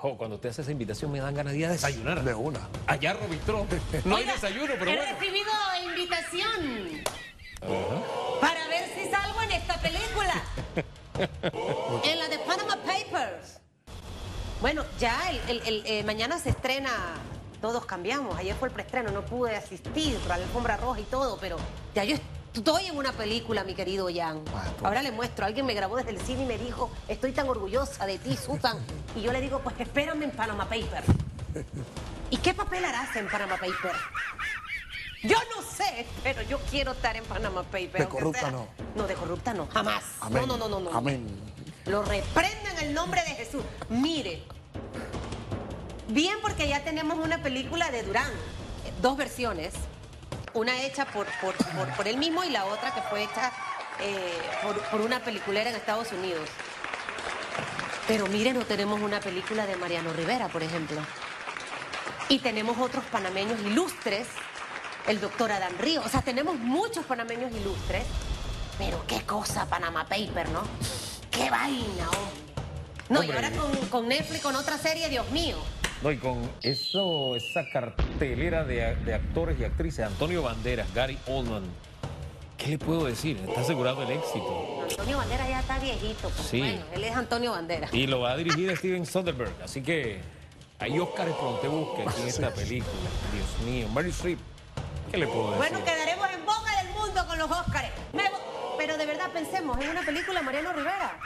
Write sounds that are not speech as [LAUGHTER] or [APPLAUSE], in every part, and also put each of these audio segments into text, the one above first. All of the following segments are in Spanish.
Jo, cuando usted hace esa invitación me dan ganas de ir a desayunar. De una. Allá Robistro. No hay desayuno, pero he bueno. recibido invitación para ver si salgo en esta película. [LAUGHS] en la de Panama Papers. Bueno, ya el, el- el, eh, mañana se estrena Todos Cambiamos. Ayer fue el preestreno, no pude asistir la alfombra roja y todo, pero ya yo estoy en una película, mi querido Jan. Ah. Ahora le muestro. Alguien me grabó desde el cine y me dijo, estoy tan orgullosa de ti, Susan. [LAUGHS] Y yo le digo, pues espérame en Panama Papers. [LAUGHS] ¿Y qué papel harás en Panama Papers? Yo no sé, pero yo quiero estar en Panama Papers. De corrupta sea- no. No, de corrupta no, jamás. Amén. No, no, no, no, no. Amén. Lo reprendo en el nombre de Jesús. Mire, bien porque ya tenemos una película de Durán, dos versiones, una hecha por, por, por, por él mismo y la otra que fue hecha eh, por, por una peliculera en Estados Unidos. Pero mire, no tenemos una película de Mariano Rivera, por ejemplo. Y tenemos otros panameños ilustres, el doctor Adán Río. O sea, tenemos muchos panameños ilustres. Pero qué cosa Panama Paper, ¿no? Qué vaina, hombre. No, y ahora con, con Netflix, con otra serie, Dios mío. No, y con eso, esa cartelera de, de actores y actrices, Antonio Banderas, Gary Oldman, ¿qué le puedo decir? Está asegurado el éxito. Antonio Bandera ya está viejito. Pues Sí. bueno, él es Antonio Bandera. Y lo va a dirigir Steven Soderbergh, así que hay Oscar pronto busque aquí en esta película. Dios mío, Mary Streep, ¿qué le puedo decir? Bueno, quedaremos en boca del mundo con los Óscares. Me Pero de verdad pensemos en una película de Mariano Rivera.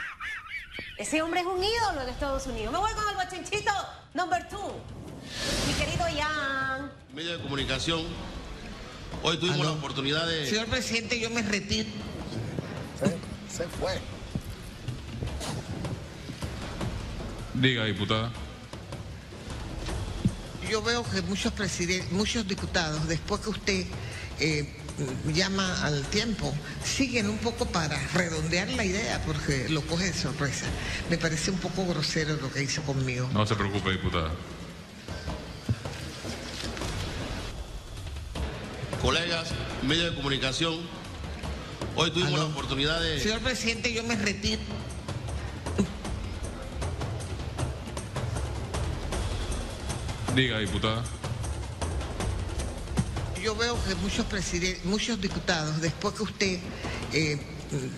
Ese hombre es un ídolo en Estados Unidos. Me voy con el bochinchito number two. Mi querido Ian. medio de comunicación. Hoy tuvimos Aló. la oportunidad de... Señor presidente, yo me retiro. Se, se fue. Diga, diputada. Yo veo que muchos presidentes, muchos diputados, después que usted eh, llama al tiempo, siguen un poco para redondear la idea, porque lo coge de sorpresa. Me parece un poco grosero lo que hizo conmigo. No se preocupe, diputada. Colegas, medio de comunicación. Hoy tuvimos Aló. la oportunidad de... Señor presidente, yo me retiro. Diga, diputada. Yo veo que muchos presidentes, muchos diputados, después que usted eh,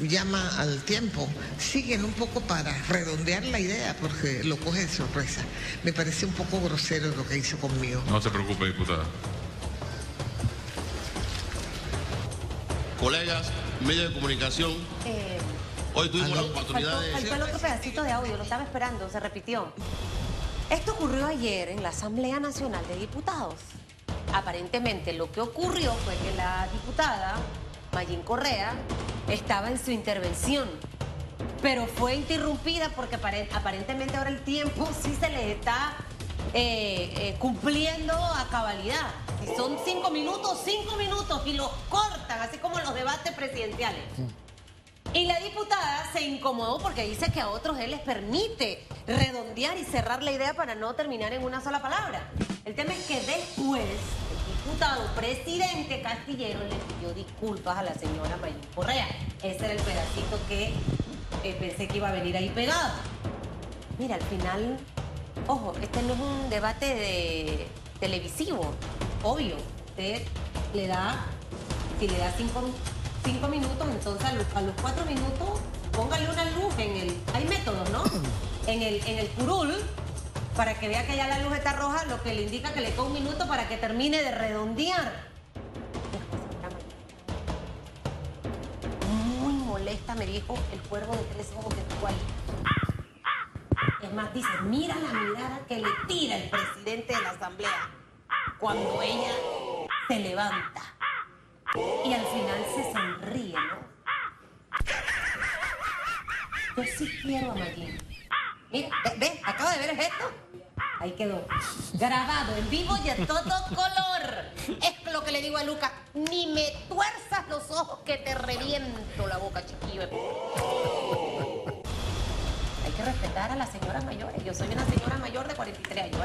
llama al tiempo, siguen un poco para redondear la idea, porque lo coge de sorpresa. Me parece un poco grosero lo que hizo conmigo. No se preocupe, diputada. Colegas, medio de comunicación. Eh, Hoy tuvimos Aló. la oportunidad faltó, de... faltó el otro pedacito de audio, lo estaba esperando, se repitió. Esto ocurrió ayer en la Asamblea Nacional de Diputados. Aparentemente lo que ocurrió fue que la diputada Mayín Correa estaba en su intervención, pero fue interrumpida porque apare- aparentemente ahora el tiempo [LAUGHS] sí se les está eh, eh, cumpliendo a cabalidad. Si son cinco minutos, cinco minutos y los cortan, así como los debates presidenciales. Y la diputada se incomodó porque dice que a otros él les permite redondear y cerrar la idea para no terminar en una sola palabra. El tema es que después el diputado presidente Castillero le pidió disculpas a la señora Mayín Correa. Ese era el pedacito que eh, pensé que iba a venir ahí pegado. Mira, al final, ojo, este no es un debate de televisivo, obvio. Usted le da, si le da cinco, cinco minutos, entonces a los, cuatro minutos póngale una luz en el, hay métodos, ¿no? En el, en el curul, para que vea que ya la luz está roja, lo que le indica que le queda un minuto para que termine de redondear. Muy molesta, me dijo el cuervo de tres ojos estuvo ahí. Es más, dice, mira la mirada que le tira el presidente de la asamblea cuando ella se levanta. Y al final se sonríe, ¿no? Yo sí quiero a Mayín. Mira, ve, ve, acabo de ver el gesto. Ahí quedó. Grabado en vivo y a todo color. Es lo que le digo a Luca. Ni me tuerzas los ojos que te reviento la boca, chiquillo. Hay que respetar a las señoras mayores. Yo soy una señora mayor de 43 años.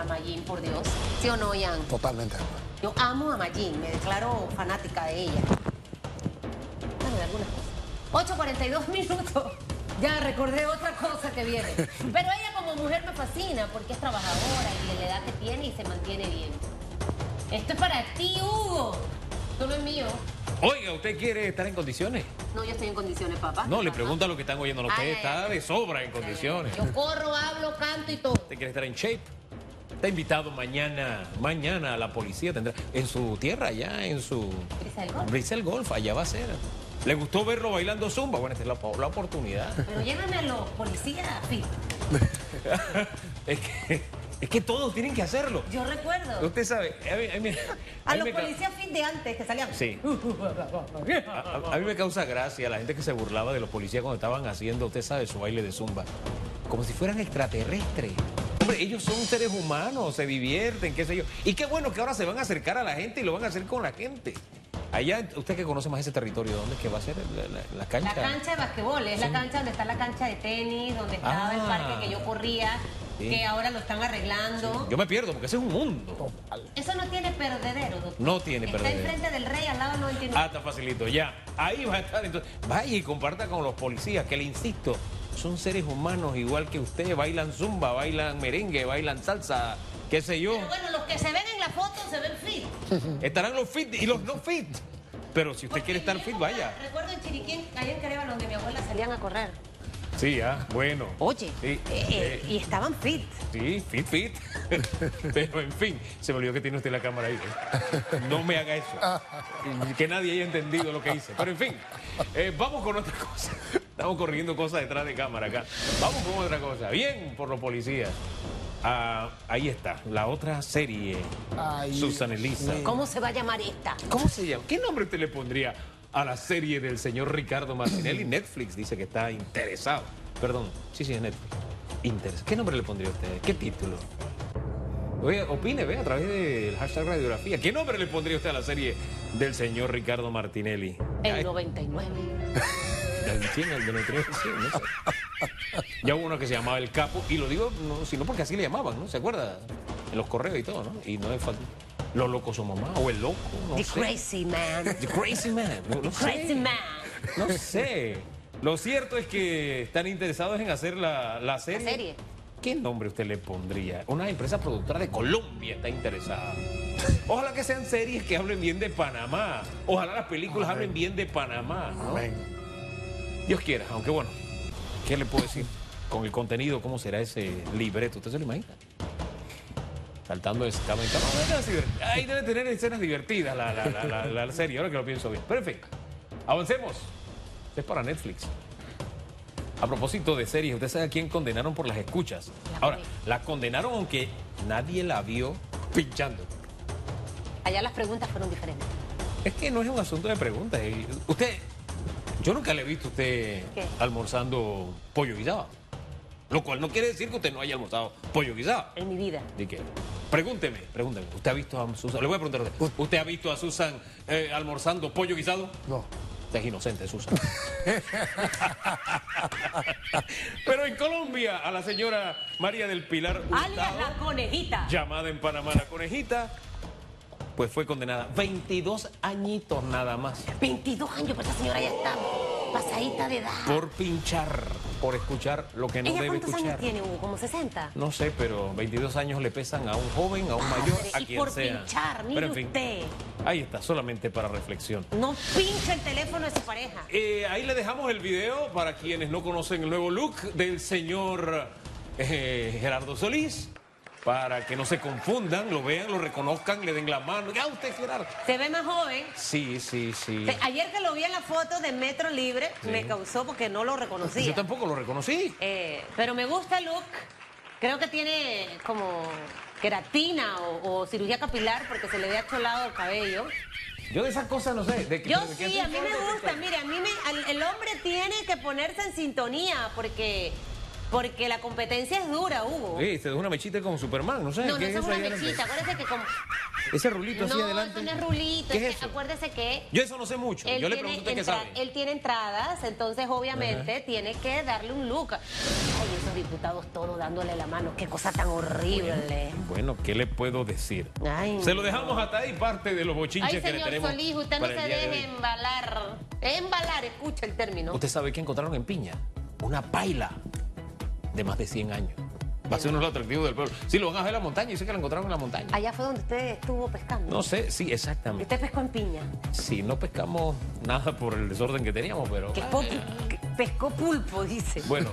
A Mayín, por Dios. ¿Sí o no, Ian? Totalmente. Yo amo a Mayín, me declaro fanática de ella. Bueno, de algunas cosas. 8.42 minutos. [LAUGHS] Ya recordé otra cosa que viene. Pero ella como mujer me fascina porque es trabajadora y de la edad que tiene y se mantiene bien. Esto es para ti, Hugo. Esto no es mío. Oiga, ¿usted quiere estar en condiciones? No, yo estoy en condiciones, papá. No, le Ajá. pregunto a los que están oyendo. Usted Ay, ay, está ay. de sobra en condiciones. Yo corro, hablo, canto y todo. ¿Usted quiere estar en shape? Está invitado mañana, mañana a la policía tendrá en su tierra, allá en su Brisa del Golf. Golf, allá va a ser. ¿Le gustó verlo bailando zumba? Bueno, esta es la, la oportunidad. Pero llévame a los policías, sí. [LAUGHS] es, que, es que todos tienen que hacerlo. Yo recuerdo. Usted sabe, a mí, a mí- [LAUGHS] a A mí los policías fit de antes que salían. Sí. [LAUGHS] A mí me causa gracia la gente que se burlaba de los policías cuando estaban haciendo, usted sabe, su baile de zumba. Como si fueran extraterrestres. Hombre, ellos son seres humanos, se divierten, qué sé yo. Y qué bueno que ahora se van a acercar a la gente y lo van a hacer con la gente. Allá, usted que conoce más ese territorio, ¿dónde es que va a ser la, la- la cancha? La cancha de basquetbol, es la cancha donde está la cancha de tenis, donde estaba el Ah. parque que yo corría, Sí. que ahora lo están arreglando. Yo me pierdo porque ese es un mundo. Eso no tiene perdedero, doctor. No tiene está perdedero. enfrente del rey, al lado del 99. Ah, está facilito, ya. Ahí va a estar. Entonces, vaya y comparta con los policías, que le insisto, son seres humanos igual que usted. Bailan zumba, bailan merengue, bailan salsa, qué sé yo. Pero bueno, los que se ven en la foto se ven fit. [LAUGHS] Estarán los fit y los no fit. Pero si usted Porque quiere estar fit, vaya. Recuerdo en Chiriquín, allá en Querétaro, donde mi abuela salían a correr. Sí, ah, bueno. Oye, Sí, eh, eh, y estaban fit. Sí, fit, fit. [LAUGHS] Pero en fin, se me olvidó que tiene usted la cámara ahí. ¿eh? No me haga eso. [LAUGHS] Que nadie haya entendido lo que hice. Pero en fin, eh, vamos con otra cosa. Estamos corriendo cosas detrás de cámara acá. Vamos con otra cosa. Bien por los policías. Ah, ahí está, la otra serie. Ay, Susan Elisa. ¿Cómo se va a llamar esta? ¿Cómo se llama? ¿Qué nombre usted le pondría a la serie del señor Ricardo Martinelli? [CLEARS THROAT] Netflix dice que está interesado. Perdón, sí, sí, es Netflix. Interes- ¿Qué nombre le pondría usted? ¿Qué título? Oye, opine, ve, a través del hashtag radiografía. ¿Qué nombre le pondría usted a la serie del señor Ricardo Martinelli? El 99. [LAUGHS] del 100, el del 99, sí, no sé. Ya hubo uno que se llamaba El Capo, y lo digo no, sino porque así le llamaban, ¿no? ¿Se acuerda? En los correos y todo, ¿no? Y no es fácil. Los locos somos más, o el loco, no The sé. Crazy Man. The Crazy Man. No, no sé. Crazy Man. No sé. Lo cierto es que están interesados en hacer la, la serie. serie. ¿Qué nombre usted le pondría? Una empresa productora de Colombia está interesada. Ojalá que sean series que hablen bien de Panamá. Ojalá las películas hablen bien de Panamá. ¿no? Amén. Dios quiera, aunque bueno, ¿qué le puedo decir? Con el contenido, ¿cómo será ese libreto? ¿Usted se lo imagina? Saltando de cama en cama. Ahí debe tener escenas divertidas la, la, la, la- la serie, ahora que lo pienso bien. Pero en fin, avancemos. Es para Netflix. A propósito de series, ¿usted sabe a quién condenaron por las escuchas? Ahora, la condenaron aunque nadie la vio pinchando. Allá las preguntas fueron diferentes. Es que no es un asunto de preguntas. Usted, yo nunca le he visto a usted ¿Qué? almorzando pollo guisado. Lo cual no quiere decir que usted no haya almorzado pollo guisado. En mi vida. ¿De qué? Pregúnteme, pregúnteme. ¿Usted ha visto a Susan? Le voy a preguntar a usted. ¿Usted ha visto a Susan eh, almorzando pollo guisado? No. Usted es inocente, Susan. [LAUGHS] [LAUGHS] Pero en Colombia, a la señora María del Pilar Alias la conejita. llamada en Panamá la conejita, pues fue condenada 22 añitos nada más 22 años, pero esa señora ya está pasadita de edad. por pinchar, por escuchar lo que no ¿Ella debe cuántos escuchar. años tiene, Hugo? ¿Como 60? No sé, pero 22 años le pesan a un joven, a un mayor, a y quien por sea. pinchar, mire pero en fin, usted. ahí está, solamente para reflexión. No pincha el teléfono de su pareja. Eh, ahí le dejamos el video para quienes no conocen el nuevo look del señor eh, Gerardo Solís. Para que no se confundan, lo vean, lo reconozcan, le den la mano. Ya usted, Gerardo. Se ve más joven. Sí, sí, sí. Ayer que lo vi en la foto de Metro Libre, Sí. me causó porque no lo reconocía. Yo tampoco lo reconocí. Eh, pero me gusta el look. Creo que tiene como queratina o, o cirugía capilar porque se le ve acholado el cabello. Yo de esas cosas no sé. ¿De qué- Yo de qué sí, a mí me gusta. Mire, a mí me, el hombre tiene que ponerse en sintonía porque, porque la competencia es dura, Hugo. Sí, se da una mechita con Superman, no sé. No, no ¿qué eso es una mechita. Acuérdese que como... Ese rulito así No, adelante. eso no es rulito. ¿Qué es eso? acuérdese que Yo eso no sé mucho. Yo le pregunto qué sabe. él tiene entradas, entonces obviamente tiene que darle un look. Ay, esos diputados todos dándole la mano, qué cosa tan horrible. Bueno, ¿qué le puedo decir? Ay, Se lo dejamos hasta ahí, parte de los bochinches Ay, que le señor tenemos. Solís, usted no se de deje hoy. embalar. Embalar, escucha el término. ¿Usted sabe qué encontraron en Piña? Una paila de más de 100 años. Va a ser uno de los atractivos del pueblo. Sí, lo van a ver en la montaña. Dice que lo encontraron en la montaña. Allá fue donde usted estuvo pescando. No sé, sí, exactamente. Usted pescó en piña. Sí, no pescamos nada por el desorden que teníamos, pero... Que pescó pulpo, dice. Bueno,